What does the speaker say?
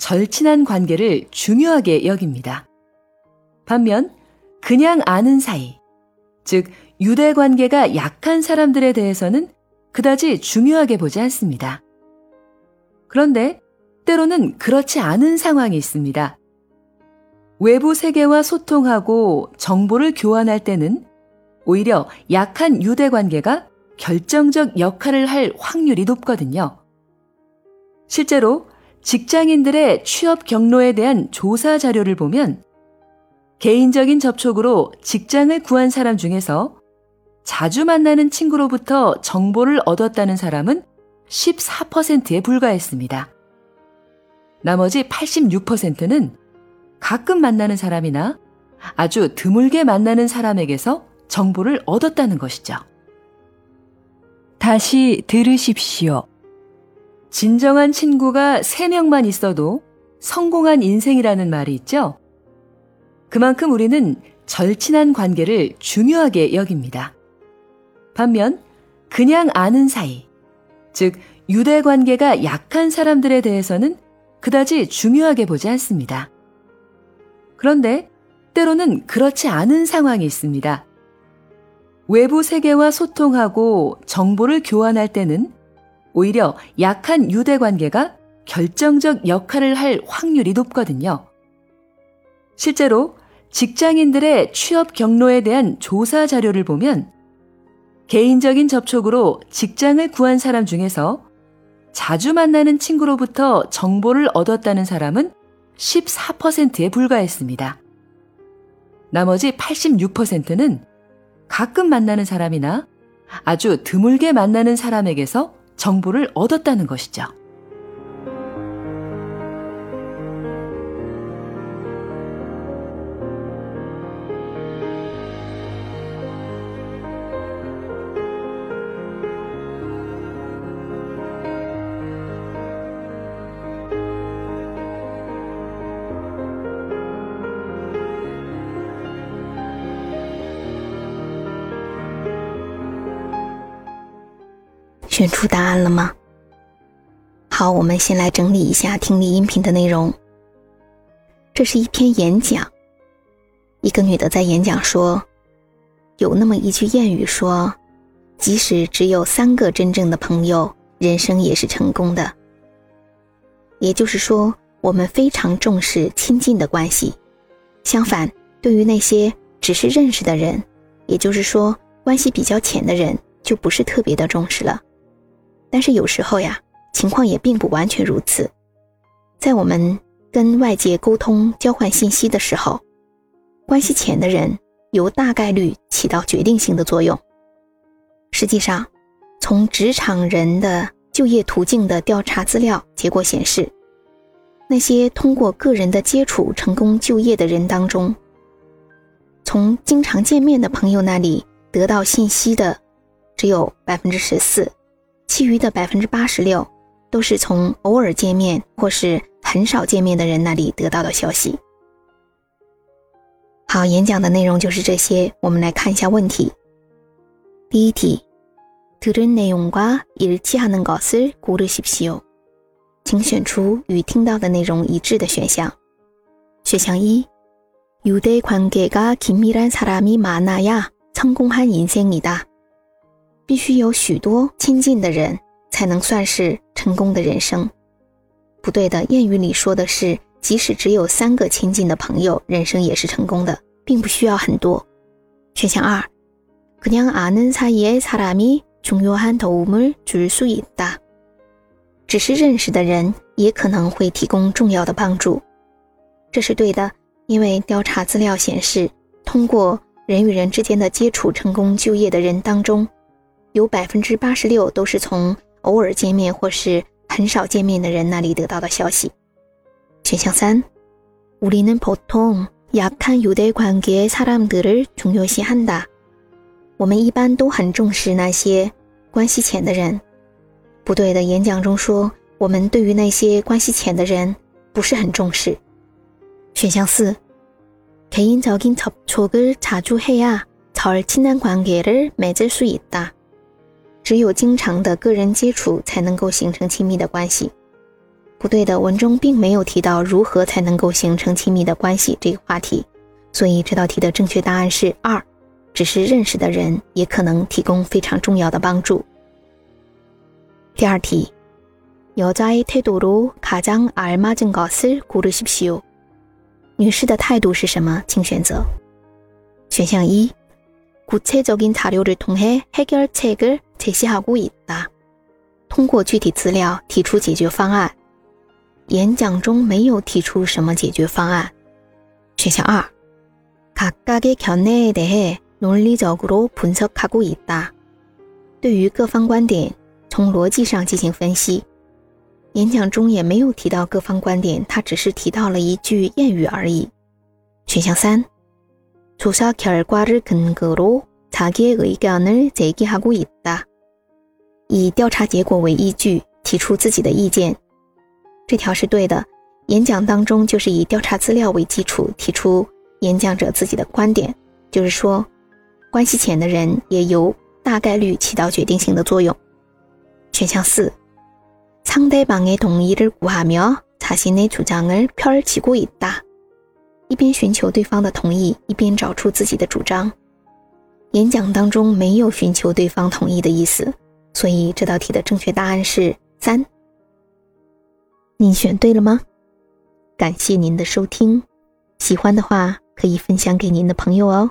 절친한 관계를 중요하게 여깁니다. 반면, 그냥 아는 사이, 즉, 유대 관계가 약한 사람들에 대해서는 그다지 중요하게 보지 않습니다. 그런데 때로는 그렇지 않은 상황이 있습니다. 외부 세계와 소통하고 정보를 교환할 때는 오히려 약한 유대 관계가 결정적 역할을 할 확률이 높거든요. 실제로 직장인들의 취업 경로에 대한 조사 자료를 보면 개인적인 접촉으로 직장을 구한 사람 중에서 자주 만나는 친구로부터 정보를 얻었다는 사람은 14%에 불과했습니다. 나머지 86%는 가끔 만나는 사람이나 아주 드물게 만나는 사람에게서 정보를 얻었다는 것이죠. 다시 들으십시오. 진정한 친구가 3명만 있어도 성공한 인생이라는 말이 있죠? 그만큼 우리는 절친한 관계를 중요하게 여깁니다. 반면, 그냥 아는 사이, 즉, 유대 관계가 약한 사람들에 대해서는 그다지 중요하게 보지 않습니다. 그런데 때로는 그렇지 않은 상황이 있습니다. 외부 세계와 소통하고 정보를 교환할 때는 오히려 약한 유대 관계가 결정적 역할을 할 확률이 높거든요. 실제로 직장인들의 취업 경로에 대한 조사 자료를 보면 개인적인 접촉으로 직장을 구한 사람 중에서 자주 만나는 친구로부터 정보를 얻었다는 사람은 14%에 불과했습니다. 나머지 86%는 가끔 만나는 사람이나 아주 드물게 만나는 사람에게서 정보를 얻었다는 것이죠. 选出答案了吗？好，我们先来整理一下听力音频的内容。这是一篇演讲，一个女的在演讲说，有那么一句谚语说，即使只有三个真正的朋友，人生也是成功的。也就是说，我们非常重视亲近的关系，相反，对于那些只是认识的人，也就是说关系比较浅的人，就不是特别的重视了。但是有时候呀，情况也并不完全如此。在我们跟外界沟通、交换信息的时候，关系浅的人有大概率起到决定性的作用。实际上，从职场人的就业途径的调查资料结果显示，那些通过个人的接触成功就业的人当中，从经常见面的朋友那里得到信息的只有百分之十四。其余的百分之八十六都是从偶尔见面或是很少见面的人那里得到的消息。好，演讲的内容就是这些。我们来看一下问题。第一题，들은내용과일치하는것을고르십시오。请选出与听到的内容一致的选项。选项一，유대관계가긴밀한사람이많아야성공한인생이다。 必须有许多亲近的人，才能算是成功的人生。不对的，谚语里说的是，即使只有三个亲近的朋友，人生也是成功的，并不需要很多。选项二，그냥아는사이의사람이중요한도움을줄수있다。 只是认识的人，也可能会提供重要的帮助。这是对的，因为调查资料显示，通过人与人之间的接触成功就业的人当中。 有百分之八十六都是从偶尔见面或是很少见面的人那里得到的消息。选项三， 우리는 보통 약한 유대 관계의 사람들을 중요시한다. 我们一般都很重视那些关系浅的人。不对的，演讲中说我们对于那些关系浅的人不是很重视。选项四，개인적인접촉을자주해야절친한관계를맺을수있다 只有经常的个人接触才能够形成亲密的关系。不对的，文中并没有提到如何才能够形成亲密的关系这个话题，所以这道题的正确答案是二，只是认识的人也可能提供非常重要的帮助。第二题，여자의태도로가장알맞은것을고르십시 오。 女士的态度是什么？请选择。选项一，구체적인자료를통해해결책을 제시하고있 다。 通过具体资料提出解决方案。演讲中没有提出什么解决方案。选项二，각각의견해에대해논리적으로분석하고있 다。 对于各方观点，从逻辑上进行分析。演讲中也没有提到各方观点，他只是提到了一句谚语而已。选项三，조사결과를근거로자기의의견을제기하고있 다。 以调查结果为依据，提出自己的意见。这条是对的。演讲当中就是以调查资料为基础，提出演讲者自己的观点。就是说，关系浅的人也有大概率起到决定性的作用。选项四，상대방의동의를구하며자신의주장을펼치고있 다。 一边寻求对方的同意，一边找出自己的主张。演讲当中没有寻求对方同意的意思， 所以这道题的正确答案是三。你选对了吗？感谢您的收听，喜欢的话可以分享给您的朋友哦。